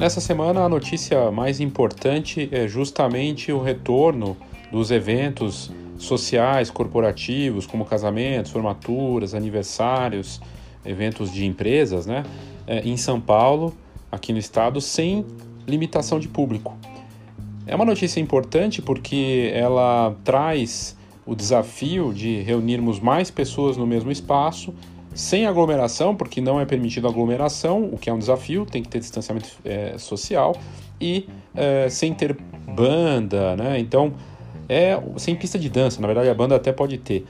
Nessa semana, a notícia mais importante é justamente o retorno dos eventos sociais, corporativos, como casamentos, formaturas, aniversários, eventos de empresas, né, é, em São Paulo, aqui no estado, sem limitação de público. É uma notícia importante porque ela traz o desafio de reunirmos mais pessoas no mesmo espaço, sem aglomeração, porque não é permitido aglomeração, o que é um desafio, tem que ter distanciamento é, social, e é, sem ter banda, né? Então, é sem pista de dança, na verdade a banda até pode ter.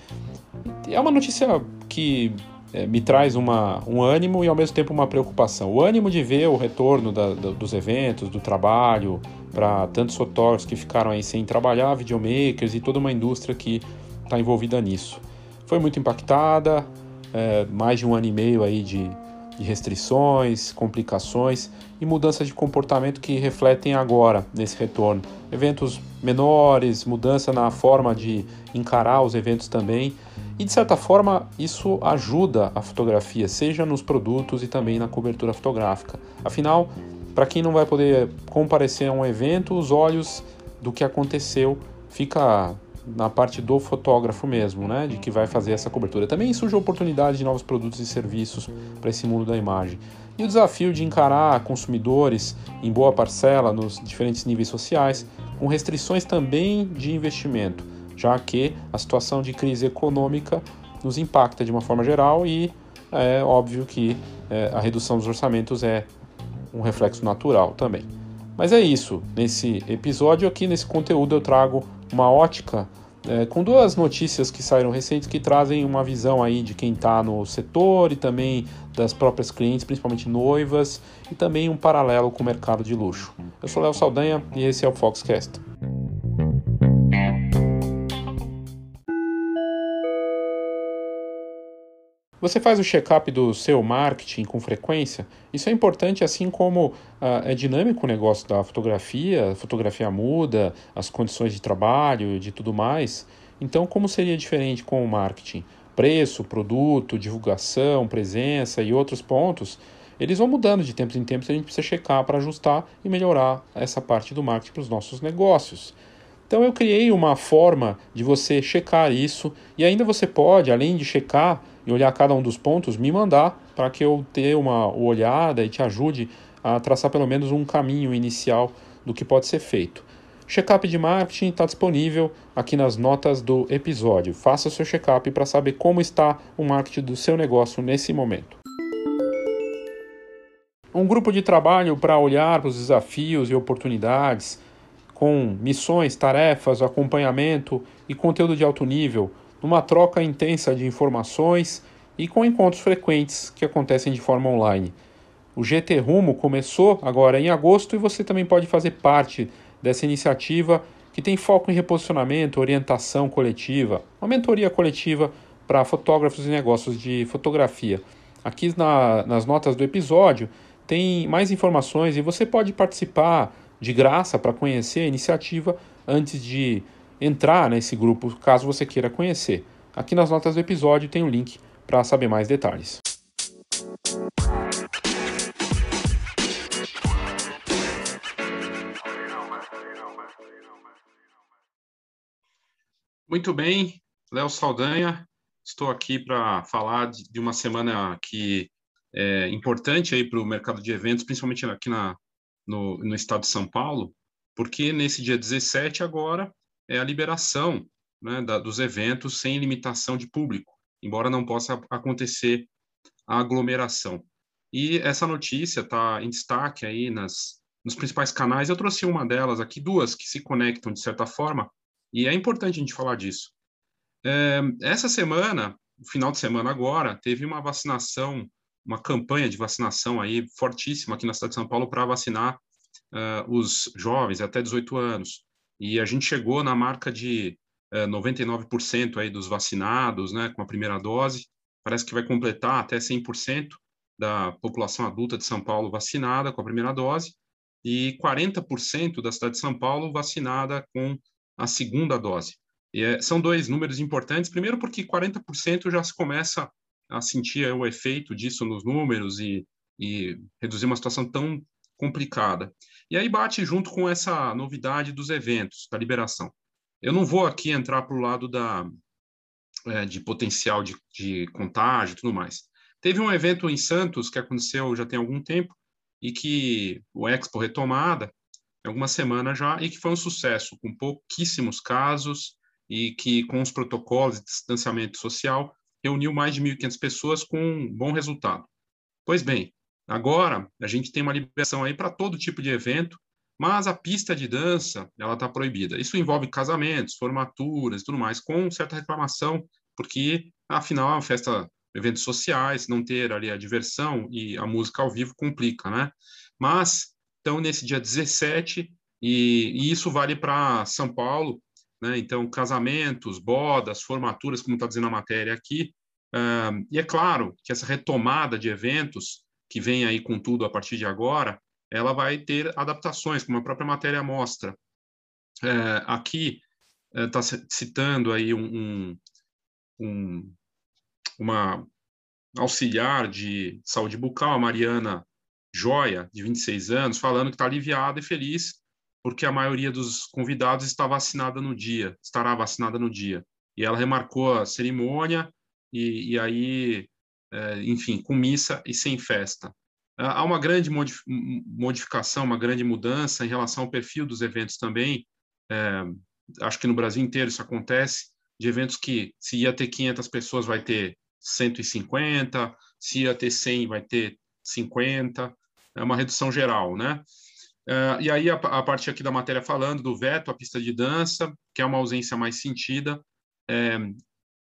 É uma notícia que é, me traz uma, um ânimo e ao mesmo tempo uma preocupação. O ânimo de ver o retorno da, da, dos eventos, do trabalho, para tantos fotógrafos que ficaram aí sem trabalhar, videomakers e toda uma indústria que está envolvida nisso. Foi muito impactada, é, mais de um ano e meio aí de, de restrições, complicações e mudanças de comportamento que refletem agora nesse retorno. Eventos menores, mudança na forma de encarar os eventos também. E de certa forma, isso ajuda a fotografia, seja nos produtos e também na cobertura fotográfica. Afinal, para quem não vai poder comparecer a um evento, os olhos do que aconteceu fica na parte do fotógrafo mesmo, né, de que vai fazer essa cobertura. Também surge a oportunidade de novos produtos e serviços para esse mundo da imagem. E o desafio de encarar consumidores em boa parcela nos diferentes níveis sociais, com restrições também de investimento, já que a situação de crise econômica nos impacta de uma forma geral e é óbvio que é, a redução dos orçamentos é um reflexo natural também. Mas é isso. Nesse episódio aqui, nesse conteúdo, eu trago uma ótica é, com duas notícias que saíram recentes que trazem uma visão aí de quem está no setor e também das próprias clientes, principalmente noivas, e também um paralelo com o mercado de luxo. Eu sou Léo Saldanha e esse é o Foxcast. Você faz o check-up do seu marketing com frequência? Isso é importante, assim como uh, é dinâmico o negócio da fotografia, a fotografia muda, as condições de trabalho, de tudo mais. Então, como seria diferente com o marketing? Preço, produto, divulgação, presença e outros pontos, eles vão mudando de tempos em tempos e a gente precisa checar para ajustar e melhorar essa parte do marketing para os nossos negócios. Então eu criei uma forma de você checar isso e ainda você pode, além de checar, e olhar cada um dos pontos, me mandar para que eu tenha uma olhada e te ajude a traçar pelo menos um caminho inicial do que pode ser feito. Check-up de marketing está disponível aqui nas notas do episódio. Faça seu check-up para saber como está o marketing do seu negócio nesse momento. Um grupo de trabalho para olhar para os desafios e oportunidades, com missões, tarefas, acompanhamento e conteúdo de alto nível numa troca intensa de informações e com encontros frequentes que acontecem de forma online. O GT Rumo começou agora em agosto e você também pode fazer parte dessa iniciativa que tem foco em reposicionamento, orientação coletiva, uma mentoria coletiva para fotógrafos e negócios de fotografia. Aqui na, nas notas do episódio tem mais informações e você pode participar de graça para conhecer a iniciativa antes de entrar nesse grupo caso você queira conhecer. Aqui nas notas do episódio tem um link para saber mais detalhes. Muito bem, Léo Saldanha, estou aqui para falar de uma semana que é importante aí para o mercado de eventos, principalmente aqui na, no, no estado de São Paulo, porque nesse dia 17 agora é a liberação né, da, dos eventos sem limitação de público, embora não possa acontecer a aglomeração. E essa notícia está em destaque aí nas, nos principais canais. Eu trouxe uma delas aqui, duas que se conectam de certa forma, e é importante a gente falar disso. É, essa semana, final de semana agora, teve uma vacinação, uma campanha de vacinação aí fortíssima aqui na cidade de São Paulo para vacinar uh, os jovens até 18 anos e a gente chegou na marca de é, 99% aí dos vacinados, né, com a primeira dose. Parece que vai completar até 100% da população adulta de São Paulo vacinada com a primeira dose e 40% da cidade de São Paulo vacinada com a segunda dose. E é, são dois números importantes. Primeiro, porque 40% já se começa a sentir o efeito disso nos números e, e reduzir uma situação tão complicada. E aí bate junto com essa novidade dos eventos, da liberação. Eu não vou aqui entrar para o lado da, é, de potencial de, de contágio e tudo mais. Teve um evento em Santos que aconteceu já tem algum tempo e que o Expo retomada, algumas semanas já, e que foi um sucesso, com pouquíssimos casos e que com os protocolos de distanciamento social reuniu mais de 1.500 pessoas com um bom resultado. Pois bem, agora a gente tem uma liberação aí para todo tipo de evento, mas a pista de dança ela está proibida. Isso envolve casamentos, formaturas, tudo mais, com certa reclamação, porque afinal uma festa, eventos sociais, não ter ali a diversão e a música ao vivo complica, né? Mas então nesse dia 17 e, e isso vale para São Paulo, né? Então, casamentos, bodas, formaturas, como está dizendo a matéria aqui. Uh, e é claro que essa retomada de eventos, que vem aí com tudo a partir de agora, ela vai ter adaptações, como a própria matéria mostra. Uh, aqui está uh, citando aí um, um, um, uma auxiliar de saúde bucal, a Mariana Joia, de 26 anos, falando que está aliviada e feliz porque a maioria dos convidados está vacinada no dia, estará vacinada no dia. E ela remarcou a cerimônia e, e aí, é, enfim, com missa e sem festa. Há uma grande modificação, uma grande mudança em relação ao perfil dos eventos também. É, acho que no Brasil inteiro isso acontece, de eventos que se ia ter 500 pessoas vai ter 150, se ia ter 100 vai ter 50, é uma redução geral, né? Uh, e aí a, a, parte aqui da matéria falando do veto à pista de dança, que é uma ausência mais sentida, é,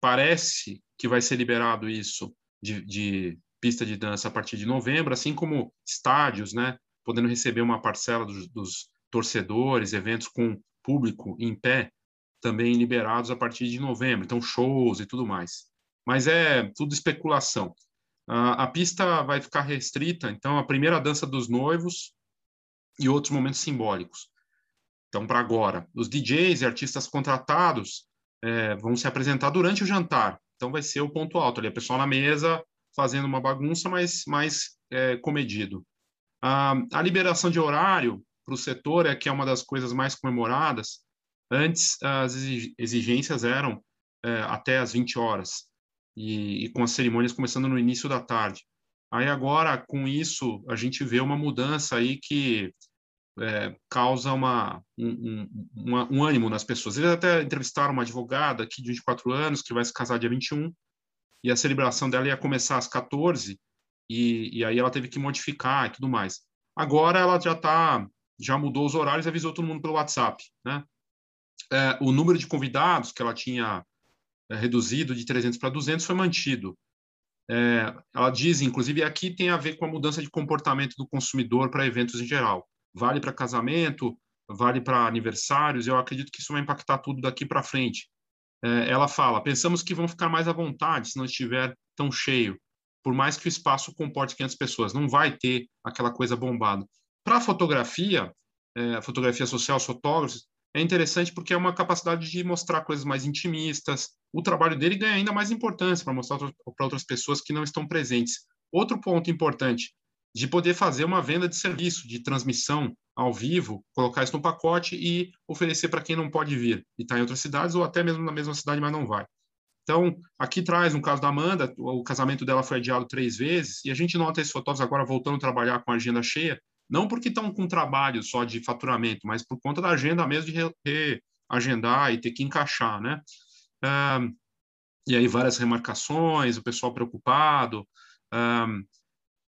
parece que vai ser liberado isso de, de, pista de dança a partir de novembro, assim como estádios, né, podendo receber uma parcela dos, dos torcedores, eventos com público em pé, também liberados a partir de novembro, então shows e tudo mais. Mas é tudo especulação. Uh, a pista vai ficar restrita, então a primeira dança dos noivos e outros momentos simbólicos. Então, para agora, os DJs e artistas contratados é, vão se apresentar durante o jantar. Então, vai ser o ponto alto ali, a pessoa na mesa fazendo uma bagunça, mas mais é, comedido. A, a liberação de horário para o setor é que é uma das coisas mais comemoradas. Antes, as exigências eram é, até as 20 horas, e, e com as cerimônias começando no início da tarde. Aí agora, com isso, a gente vê uma mudança aí que é, causa uma, um, um, um, ânimo nas pessoas. Eles até entrevistaram uma advogada aqui de 24 anos, que vai se casar dia 21, e a celebração dela ia começar às 14, e, e aí ela teve que modificar e tudo mais. Agora ela já tá, já mudou os horários e avisou todo mundo pelo WhatsApp, né? É, o número de convidados que ela tinha é, reduzido de 300 para 200 foi mantido. É, ela diz, inclusive, aqui tem a ver com a mudança de comportamento do consumidor para eventos em geral vale para casamento, vale para aniversários. Eu acredito que isso vai impactar tudo daqui para frente. É, ela fala: pensamos que vão ficar mais à vontade se não estiver tão cheio, por mais que o espaço comporte 500 pessoas. Não vai ter aquela coisa bombada. Para fotografia, é, fotografia social, os fotógrafos, é interessante porque é uma capacidade de mostrar coisas mais intimistas. O trabalho dele ganha ainda mais importância para mostrar para outras pessoas que não estão presentes. Outro ponto importante: de poder fazer uma venda de serviço, de transmissão ao vivo, colocar isso no pacote e oferecer para quem não pode vir e está em outras cidades ou até mesmo na mesma cidade, mas não vai. Então, aqui traz, no caso da Amanda, o casamento dela foi adiado três vezes e a gente nota esses fotógrafos agora voltando a trabalhar com a agenda cheia, não porque estão com trabalho só de faturamento, mas por conta da agenda mesmo de reagendar e ter que encaixar, né? Um, e aí várias remarcações, o pessoal preocupado. Um,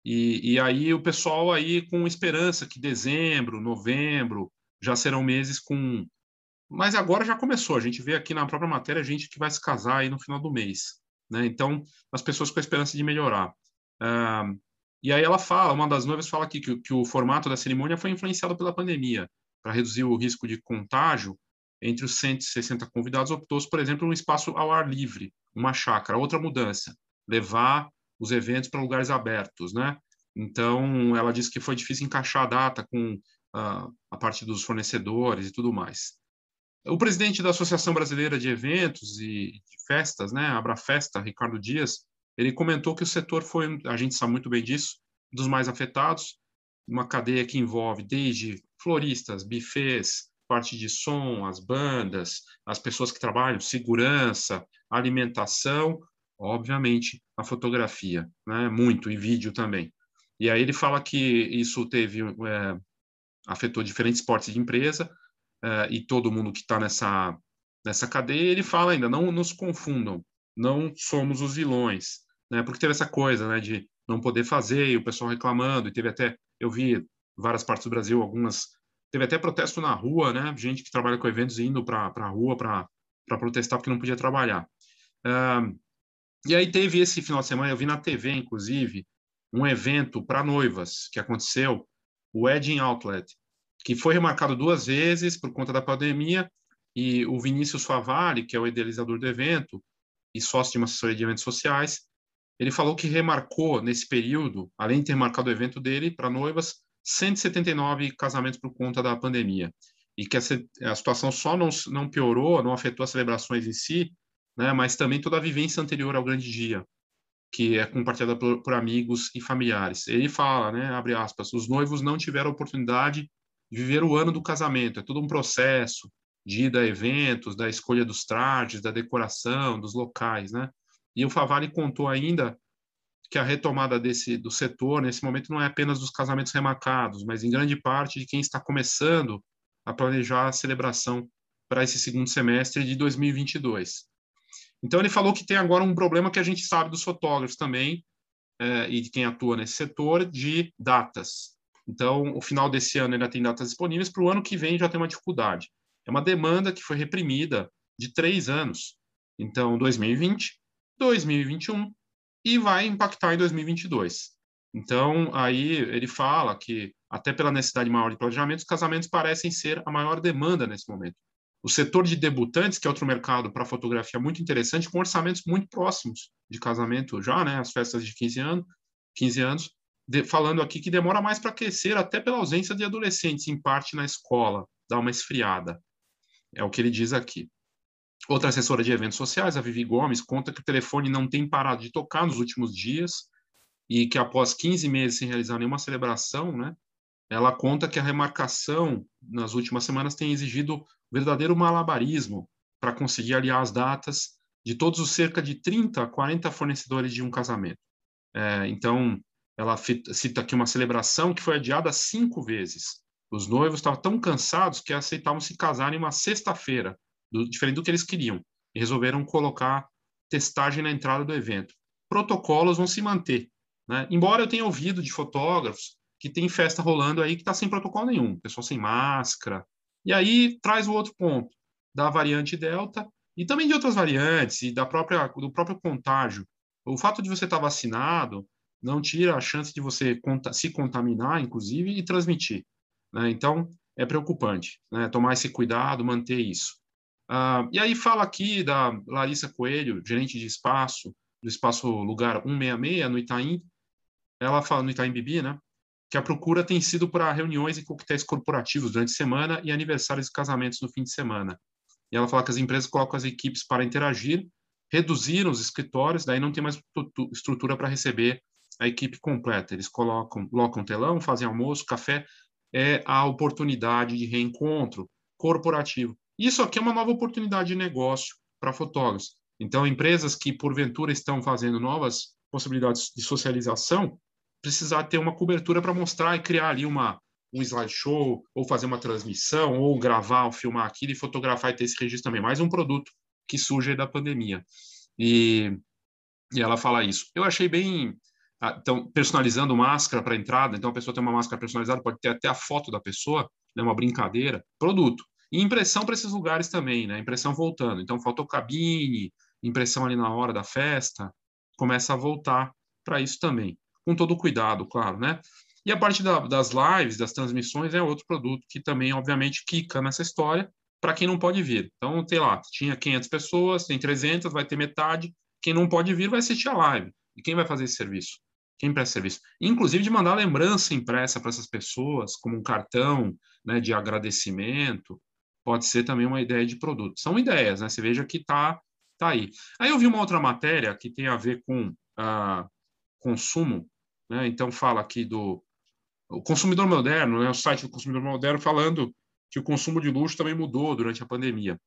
e, e aí o pessoal aí com esperança que dezembro, novembro já serão meses com. Mas agora já começou. A gente vê aqui na própria matéria gente que vai se casar aí no final do mês. Né? Então, as pessoas com a esperança de melhorar. Uh, e aí ela fala, uma das noivas fala aqui que, que o formato da cerimônia foi influenciado pela pandemia. Para reduzir o risco de contágio, entre os 160 convidados, optou, por exemplo, um espaço ao ar livre, uma chácara. Outra mudança, levar os eventos para lugares abertos, né? Então, ela disse que foi difícil encaixar a data com uh, a parte dos fornecedores e tudo mais. O presidente da Associação Brasileira de Eventos e de Festas, né, Abra Festa, Ricardo Dias, ele comentou que o setor foi, a gente sabe muito bem disso, dos mais afetados, uma cadeia que envolve desde floristas, bufês, parte de som, as bandas, as pessoas que trabalham, segurança, alimentação, obviamente a fotografia, né? Muito e vídeo também. E aí ele fala que isso teve é, afetou diferentes portes de empresa é, e todo mundo que está nessa nessa cadeia. Ele fala ainda não nos confundam, não somos os vilões, né? Porque teve essa coisa, né, de não poder fazer e o pessoal reclamando e teve até eu vi várias partes do Brasil algumas teve até protesto na rua, né? Gente que trabalha com eventos indo para a rua para protestar porque não podia trabalhar. Uh, e aí teve esse final de semana, eu vi na TV, inclusive, um evento para noivas que aconteceu, o Wedding Outlet, que foi remarcado duas vezes por conta da pandemia, e o Vinícius Favari, que é o idealizador do evento e sócio de uma assessoria de eventos sociais, ele falou que remarcou nesse período, além de ter marcado o evento dele para noivas, 179 casamentos por conta da pandemia. E que a, situação só não, não piorou, não afetou as celebrações em si, né, mas também toda a vivência anterior ao grande dia, que é compartilhada por, por amigos e familiares. Ele fala, né, abre aspas, os noivos não tiveram oportunidade de viver o ano do casamento, é todo um processo de ida a eventos, da escolha dos trajes, da decoração, dos locais, né? E o Favale contou ainda que a retomada desse do setor nesse momento não é apenas dos casamentos remarcados, mas em grande parte de quem está começando a planejar a celebração para esse segundo semestre de 2022. Então ele falou que tem agora um problema que a gente sabe dos fotógrafos também é, e de quem atua nesse setor de datas. Então o final desse ano ainda tem datas disponíveis, para o ano que vem já tem uma dificuldade. É uma demanda que foi reprimida de três anos. Então 2020, 2021 e vai impactar em 2022. Então, aí ele fala que, até pela necessidade maior de planejamento, os casamentos parecem ser a maior demanda nesse momento. O setor de debutantes, que é outro mercado para fotografia muito interessante, com orçamentos muito próximos de casamento já, né, as festas de 15 anos, 15 anos de, falando aqui que demora mais para aquecer, até pela ausência de adolescentes, em parte na escola, dá uma esfriada. É o que ele diz aqui. Outra assessora de eventos sociais, a Vivi Gomes, conta que o telefone não tem parado de tocar nos últimos dias e que após 15 meses sem realizar nenhuma celebração, né, ela conta que a remarcação nas últimas semanas tem exigido verdadeiro malabarismo para conseguir aliar as datas de todos os cerca de 30 a 40 fornecedores de um casamento. É, então, ela cita aqui uma celebração que foi adiada cinco vezes. Os noivos estavam tão cansados que aceitavam se casar em uma sexta-feira, diferente do que eles queriam, e resolveram colocar testagem na entrada do evento. Protocolos vão se manter. Né? Embora eu tenha ouvido de fotógrafos que tem festa rolando aí que está sem protocolo nenhum, pessoal sem máscara. E aí traz o outro ponto da variante Delta e também de outras variantes e da própria, do próprio contágio. O fato de você estar tá vacinado não tira a chance de você se contaminar, inclusive, e transmitir. Né? Então, é preocupante né? tomar esse cuidado, manter isso. Uh, e aí fala aqui da Larissa Coelho, gerente de espaço, do espaço Lugar 166, no Itaim. Ela fala, no Itaim Bibi, né? Que a procura tem sido para reuniões e coquetéis corporativos durante a semana e aniversários e casamentos no fim de semana. E ela fala que as empresas colocam as equipes para interagir, reduziram os escritórios, daí não tem mais estrutura para receber a equipe completa. Eles colocam, colocam telão, fazem almoço, café, é a oportunidade de reencontro corporativo. Isso aqui é uma nova oportunidade de negócio para fotógrafos. Então, empresas que porventura estão fazendo novas possibilidades de socialização, precisar ter uma cobertura para mostrar e criar ali uma um slideshow, ou fazer uma transmissão, ou gravar, ou filmar aquilo e fotografar e ter esse registro também. Mais um produto que surge da pandemia. E, e ela fala isso. Eu achei bem. Ah, então, personalizando máscara para entrada, então a pessoa tem uma máscara personalizada, pode ter até a foto da pessoa, né, uma brincadeira. Produto. E impressão para esses lugares também, né? Impressão voltando. Então, fotocabine, impressão ali na hora da festa, começa a voltar para isso também. Com todo cuidado, claro, né? E a parte da, das lives, das transmissões, é outro produto que também, obviamente, quica nessa história para quem não pode vir. Então, tem lá, tinha 500 pessoas, tem 300, vai ter metade. Quem não pode vir vai assistir a live. E quem vai fazer esse serviço? Quem presta serviço? Inclusive de mandar lembrança impressa para essas pessoas, como um cartão né, de agradecimento, pode ser também uma ideia de produto. São ideias, né? Você veja que está tá aí. Aí eu vi uma outra matéria que tem a ver com ah, consumo, né? então fala aqui do o consumidor moderno, né? o site do consumidor moderno falando que o consumo de luxo também mudou durante a pandemia.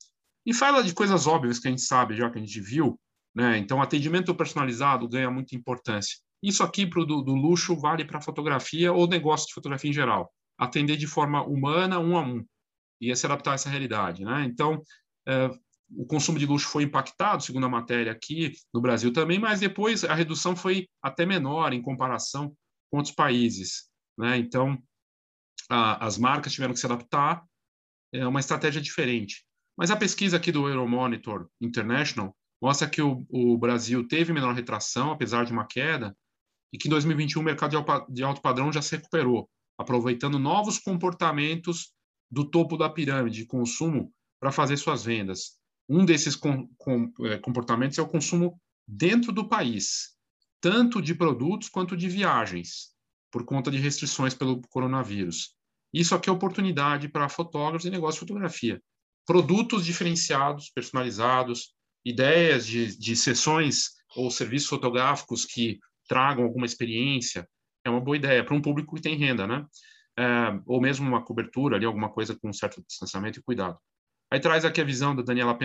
E fala de coisas óbvias que a gente sabe, já que a gente viu, né? Então, atendimento personalizado ganha muita importância. Isso aqui pro, do, do luxo vale para fotografia ou negócio de fotografia em geral. Atender de forma humana, um a um, e se adaptar a essa realidade. Né? Então, é, o consumo de luxo foi impactado, segundo a matéria aqui, no Brasil também, mas depois a redução foi até menor em comparação com outros países. Né? Então, a, as marcas tiveram que se adaptar, é uma estratégia diferente. Mas a pesquisa aqui do Euromonitor International mostra que o, o Brasil teve menor retração, apesar de uma queda, e que em 2021 o mercado de alto padrão já se recuperou, aproveitando novos comportamentos do topo da pirâmide de consumo para fazer suas vendas. Um desses com, com, é, comportamentos é o consumo dentro do país, tanto de produtos quanto de viagens, por conta de restrições pelo coronavírus. Isso aqui é oportunidade para fotógrafos e negócio de fotografia. Produtos diferenciados, personalizados, ideias de, de sessões ou serviços fotográficos que tragam alguma experiência, é uma boa ideia para um público que tem renda, né? É, ou mesmo uma cobertura ali, alguma coisa com um certo distanciamento e cuidado. Aí traz aqui a visão da Daniela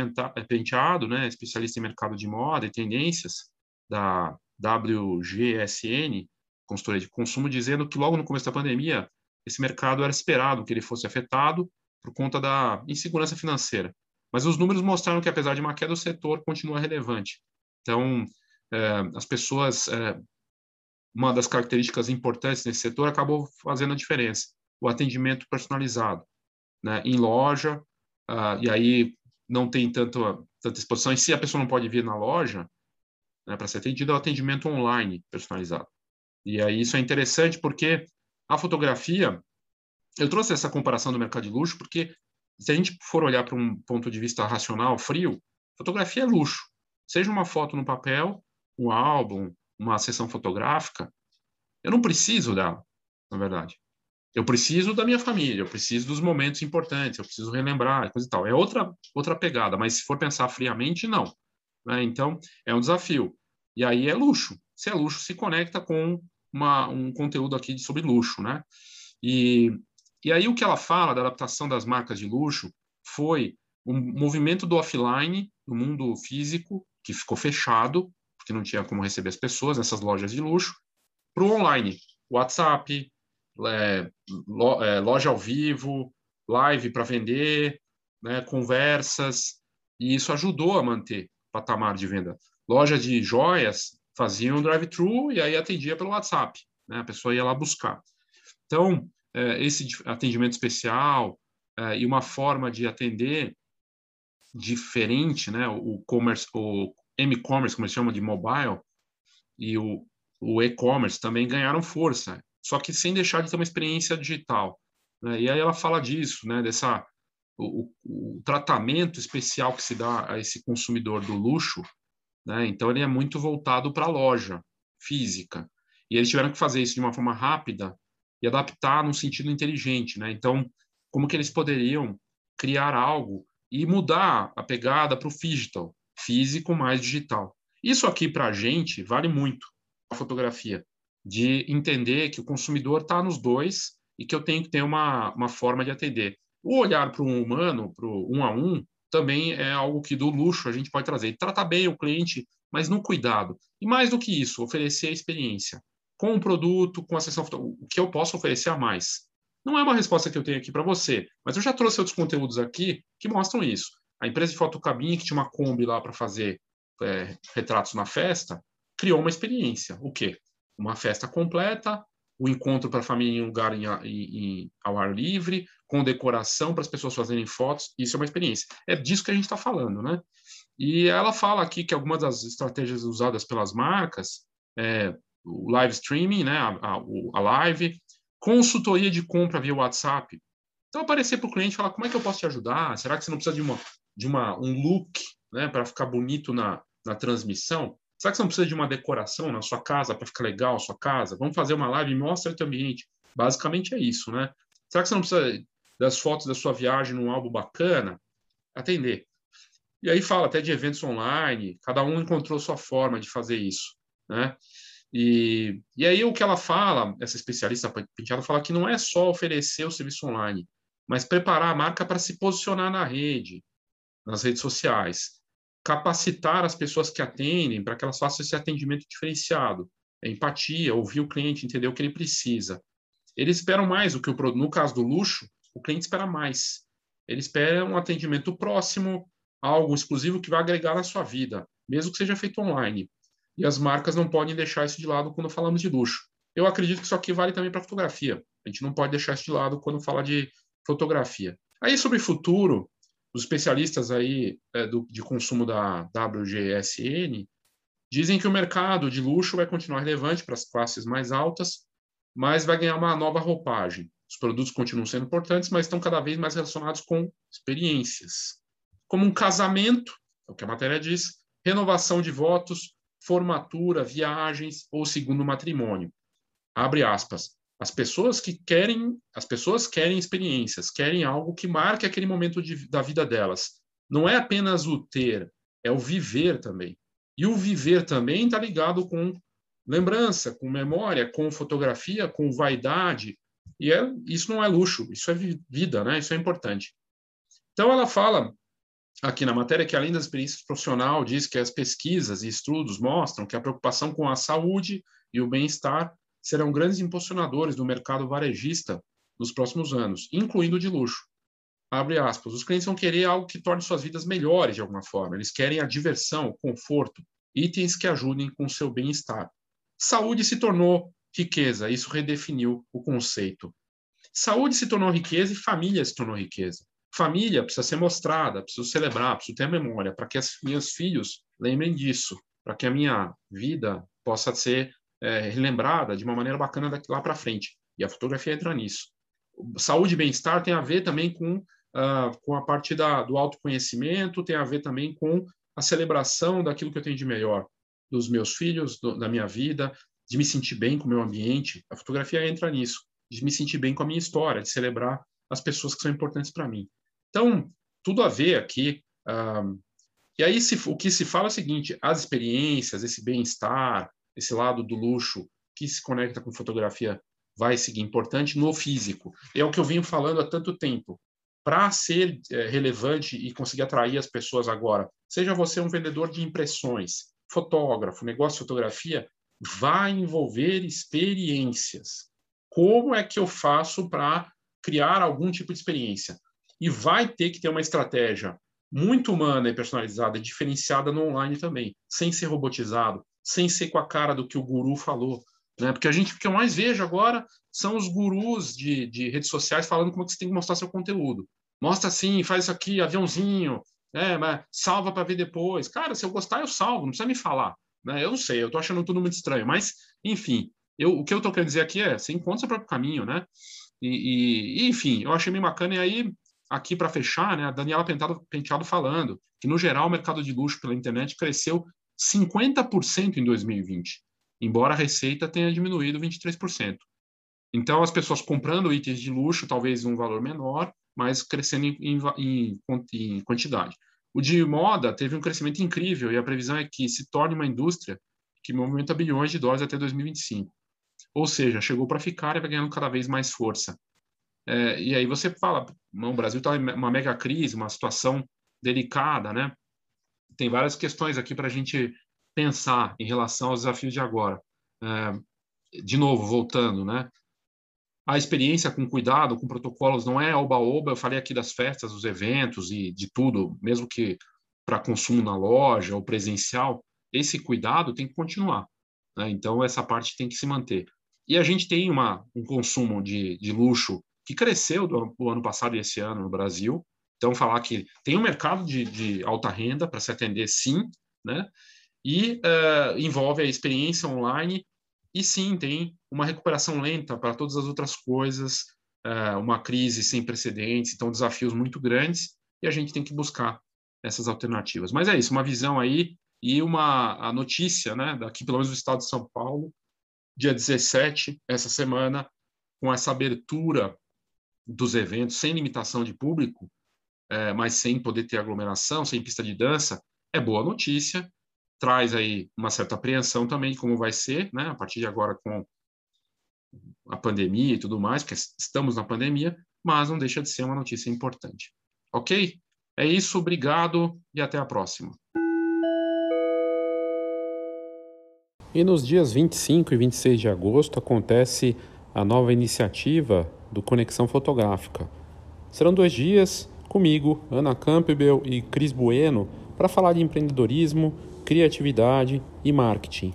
Penteado, né, especialista em mercado de moda e tendências, da WGSN, consultoria de consumo, dizendo que logo no começo da pandemia, esse mercado era esperado que ele fosse afetado por conta da insegurança financeira. Mas os números mostraram que, apesar de uma queda, o setor continua relevante. Então, é, as pessoas, é, uma das características importantes nesse setor acabou fazendo a diferença, o atendimento personalizado, né, em loja, uh, e aí não tem tanto, tanta exposição, e se a pessoa não pode vir na loja, né, para ser atendido, é o atendimento online personalizado. E aí isso é interessante porque a fotografia, eu trouxe essa comparação do mercado de luxo porque se a gente for olhar para um ponto de vista racional, frio, fotografia é luxo. Seja uma foto no papel, um álbum, uma sessão fotográfica, eu não preciso dela, na verdade. Eu preciso da minha família, eu preciso dos momentos importantes, eu preciso relembrar, coisa e tal. É outra outra pegada, mas se for pensar friamente, não. Né? Então, é um desafio. E aí é luxo. Se é luxo, se conecta com uma, um conteúdo aqui sobre luxo, né? E e aí o que ela fala da adaptação das marcas de luxo foi um movimento do offline, do mundo físico, que ficou fechado, porque não tinha como receber as pessoas nessas lojas de luxo, para o online. WhatsApp, é, lo, é, loja ao vivo, live para vender, né, conversas, e isso ajudou a manter o patamar de venda. Loja de joias faziam drive-thru e aí atendia pelo WhatsApp, né, a pessoa ia lá buscar. Então, é, esse atendimento especial é, e uma forma de atender diferente, né? O commerce, o m-commerce, como eles chamam de mobile, e o, o e-commerce também ganharam força, só que sem deixar de ter uma experiência digital. Né? E aí ela fala disso, né? Dessa o, o, tratamento especial que se dá a esse consumidor do luxo, né? Então ele é muito voltado para a loja física. E eles tiveram que fazer isso de uma forma rápida e adaptar num sentido inteligente, né? Então, como que eles poderiam criar algo e mudar a pegada para o digital, físico mais digital. Isso aqui para a gente vale muito a fotografia, de entender que o consumidor está nos dois e que eu tenho que ter uma, uma forma de atender. O olhar para o humano, para o um a um, também é algo que do luxo a gente pode trazer. Tratar bem o cliente, mas no cuidado. E mais do que isso, oferecer a experiência com o produto, com a sessão o que eu posso oferecer a mais. Não é uma resposta que eu tenho aqui para você, mas eu já trouxe outros conteúdos aqui que mostram isso. A empresa de fotocabine, que tinha uma Kombi lá para fazer é, retratos na festa, criou uma experiência. O quê? Uma festa completa, o encontro para a família em um lugar em, em, ao ar livre, com decoração para as pessoas fazerem fotos. Isso é uma experiência. É disso que a gente está falando, né? E ela fala aqui que algumas das estratégias usadas pelas marcas é, o live streaming, né, a, a, a live, consultoria de compra via WhatsApp. Então, aparecer para o cliente e falar como é que eu posso te ajudar? Será que você não precisa de, uma, de uma, um look né, para ficar bonito na, na transmissão? Será que você não precisa de uma decoração na sua casa para ficar legal a sua casa? Vamos fazer uma live e mostra o teu ambiente. Basicamente é isso, né? Será que você não precisa das fotos da sua viagem num álbum bacana? Atender. E aí fala até de eventos online, cada um encontrou sua forma de fazer isso. né? E, e aí o que ela fala, essa especialista penteado fala que não é só oferecer o serviço online, mas preparar a marca para se posicionar na rede, nas redes sociais, capacitar as pessoas que atendem para que elas façam esse atendimento diferenciado, empatia, ouvir o cliente, entender o que ele precisa. Eles esperam mais do que o. No caso do luxo, o cliente espera mais. Ele espera um atendimento próximo, algo exclusivo que vai agregar na sua vida, mesmo que seja feito online. E as marcas não podem deixar isso de lado quando falamos de luxo. Eu acredito que isso aqui vale também para fotografia. A gente não pode deixar isso de lado quando fala de fotografia. Aí sobre futuro, os especialistas aí é, do, de consumo da WGSN dizem que o mercado de luxo vai continuar relevante para as classes mais altas, mas vai ganhar uma nova roupagem. Os produtos continuam sendo importantes, mas estão cada vez mais relacionados com experiências, como um casamento, é o que a matéria diz, renovação de votos, formatura, viagens ou segundo matrimônio. Abre aspas. As pessoas que querem, as pessoas querem experiências, querem algo que marque aquele momento de, da vida delas. Não é apenas o ter, é o viver também. E o viver também está ligado com lembrança, com memória, com fotografia, com vaidade. E é, isso não é luxo, isso é vida, né? Isso é importante. Então ela fala aqui na matéria que além das experiências profissional diz que as pesquisas e estudos mostram que a preocupação com a saúde e o bem-estar serão grandes impulsionadores do mercado varejista nos próximos anos, incluindo o de luxo. Abre aspas. Os clientes vão querer algo que torne suas vidas melhores de alguma forma. Eles querem a diversão, o conforto, itens que ajudem com seu bem-estar. Saúde se tornou riqueza, isso redefiniu o conceito. Saúde se tornou riqueza e família se tornou riqueza. Família precisa ser mostrada, preciso celebrar, preciso ter memória, para que os meus filhos lembrem disso, para que a minha vida possa ser é, relembrada de uma maneira bacana daqui lá para frente. E a fotografia entra nisso. Saúde e bem-estar tem a ver também com, uh, com a parte da, do autoconhecimento, tem a ver também com a celebração daquilo que eu tenho de melhor, dos meus filhos, do, da minha vida, de me sentir bem com o meu ambiente. A fotografia entra nisso, de me sentir bem com a minha história, de celebrar as pessoas que são importantes para mim. Então, tudo a ver aqui. Uh, e aí, se, o que se fala é o seguinte: as experiências, esse bem-estar, esse lado do luxo que se conecta com fotografia vai seguir importante no físico. É o que eu venho falando há tanto tempo. Para ser é, relevante e conseguir atrair as pessoas agora, seja você um vendedor de impressões, fotógrafo, negócio de fotografia, vai envolver experiências. Como é que eu faço para criar algum tipo de experiência? E vai ter que ter uma estratégia muito humana e personalizada, diferenciada no online também, sem ser robotizado, sem ser com a cara do que o guru falou. Né? Porque a gente, o que eu mais vejo agora são os gurus de, de redes sociais falando como é que você tem que mostrar seu conteúdo. Mostra assim, faz isso aqui, aviãozinho, né? Mas salva para ver depois. Cara, se eu gostar, eu salvo, não precisa me falar. Né? Eu não sei, eu estou achando tudo muito estranho, mas, enfim, eu, o que eu estou querendo dizer aqui é, você encontra seu próprio caminho, né? E, e, enfim, eu achei bem bacana. E aí, aqui para fechar, né, a Daniela Penteado, Penteado falando que, no geral, o mercado de luxo pela internet cresceu 50% em 2020, embora a receita tenha diminuído 23%. Então, as pessoas comprando itens de luxo, talvez um valor menor, mas crescendo em, em, em quantidade. O de moda teve um crescimento incrível e a previsão é que se torne uma indústria que movimenta bilhões de dólares até 2025. Ou seja, chegou para ficar e vai ganhando cada vez mais força. É, e aí você fala, o Brasil está em uma mega crise, uma situação delicada, né? Tem várias questões aqui para a gente pensar em relação aos desafios de agora. É, de novo, voltando, né? A experiência com cuidado, com protocolos, não é oba-oba. Eu falei aqui das festas, dos eventos e de tudo, mesmo que para consumo na loja ou presencial, esse cuidado tem que continuar. Né? Então, essa parte tem que se manter. E a gente tem uma, um consumo de, de luxo que cresceu do, do ano passado e esse ano no Brasil, então, falar que tem um mercado de, de alta renda para se atender, sim, né? e uh, envolve a experiência online, e sim, tem uma recuperação lenta para todas as outras coisas, uh, uma crise sem precedentes, então desafios muito grandes, e a gente tem que buscar essas alternativas. Mas é isso, uma visão aí e uma a notícia, né, daqui pelo menos do estado de São Paulo, dia 17, essa semana, com essa abertura dos eventos sem limitação de público, é, mas sem poder ter aglomeração, sem pista de dança, é boa notícia. traz aí uma certa apreensão também como vai ser, né, a partir de agora com a pandemia e tudo mais, porque estamos na pandemia, mas não deixa de ser uma notícia importante. Ok? É isso, obrigado e até a próxima. E nos dias 25 e 26 de agosto acontece a nova iniciativa do Conexão Fotográfica. Serão dois dias comigo, Ana Campbell e Cris Bueno, para falar de empreendedorismo, criatividade e marketing.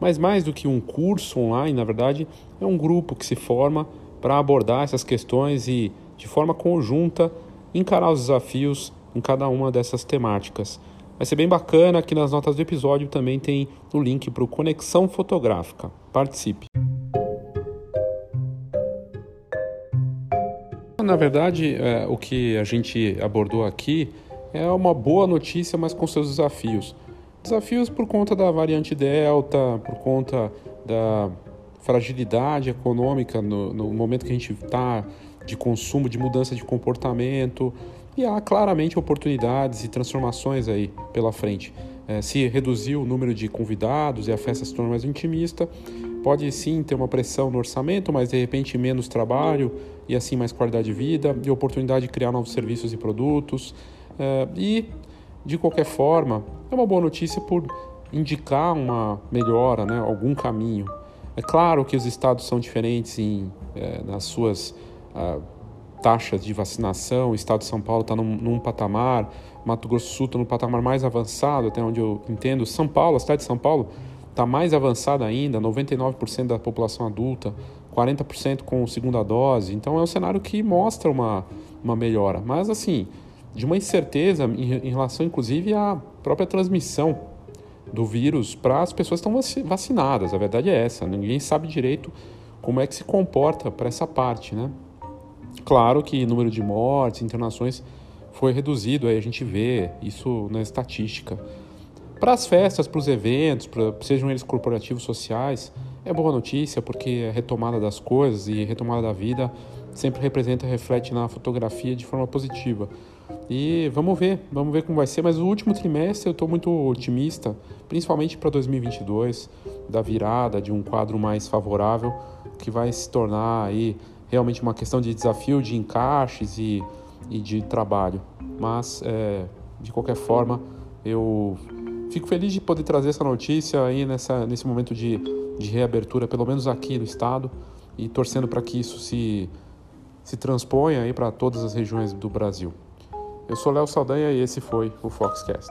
Mas mais do que um curso online, na verdade, é um grupo que se forma para abordar essas questões e, de forma conjunta, encarar os desafios em cada uma dessas temáticas. Vai ser bem bacana. Aqui nas notas do episódio também tem o link para o Conexão Fotográfica. Participe! Na verdade, é, o que a gente abordou aqui é uma boa notícia, mas com seus desafios. Desafios por conta da variante Delta, por conta da fragilidade econômica no, no momento que a gente está de consumo, de mudança de comportamento, e há claramente oportunidades e transformações aí pela frente. É, se reduzir o número de convidados e a festa se tornar mais intimista, pode sim ter uma pressão no orçamento, mas de repente menos trabalho e assim mais qualidade de vida e oportunidade de criar novos serviços e produtos. É, e, de qualquer forma, é uma boa notícia por indicar uma melhora, né, algum caminho. É claro que os estados são diferentes em, é, nas suas uh, taxas de vacinação. O estado de São Paulo está num, num, patamar, Mato Grosso do Sul está no patamar mais avançado, até onde eu entendo. São Paulo, a cidade de São Paulo, está mais avançada ainda, 99% da população adulta, 40% com segunda dose. Então é um cenário que mostra uma, uma melhora. Mas assim, de uma incerteza em, em relação inclusive à própria transmissão do vírus para as pessoas que estão vacinadas. A verdade é essa, ninguém sabe direito como é que se comporta para essa parte, né? Claro que o número de mortes, internações foi reduzido, aí a gente vê isso na estatística. Para as festas, para os eventos, pra, sejam eles corporativos, sociais, é boa notícia porque a retomada das coisas e retomada da vida sempre representa, reflete na fotografia de forma positiva. E vamos ver, vamos ver como vai ser, mas o último trimestre eu estou muito otimista, principalmente para 2022, da virada de um quadro mais favorável que vai se tornar aí realmente uma questão de desafio, de encaixes e, e de trabalho. Mas, é, de qualquer forma, eu fico feliz de poder trazer essa notícia aí nessa, nesse momento de, de reabertura, pelo menos aqui no estado, e torcendo para que isso se, se transponha aí para todas as regiões do Brasil. Eu sou Léo Saldanha e esse foi o Foxcast.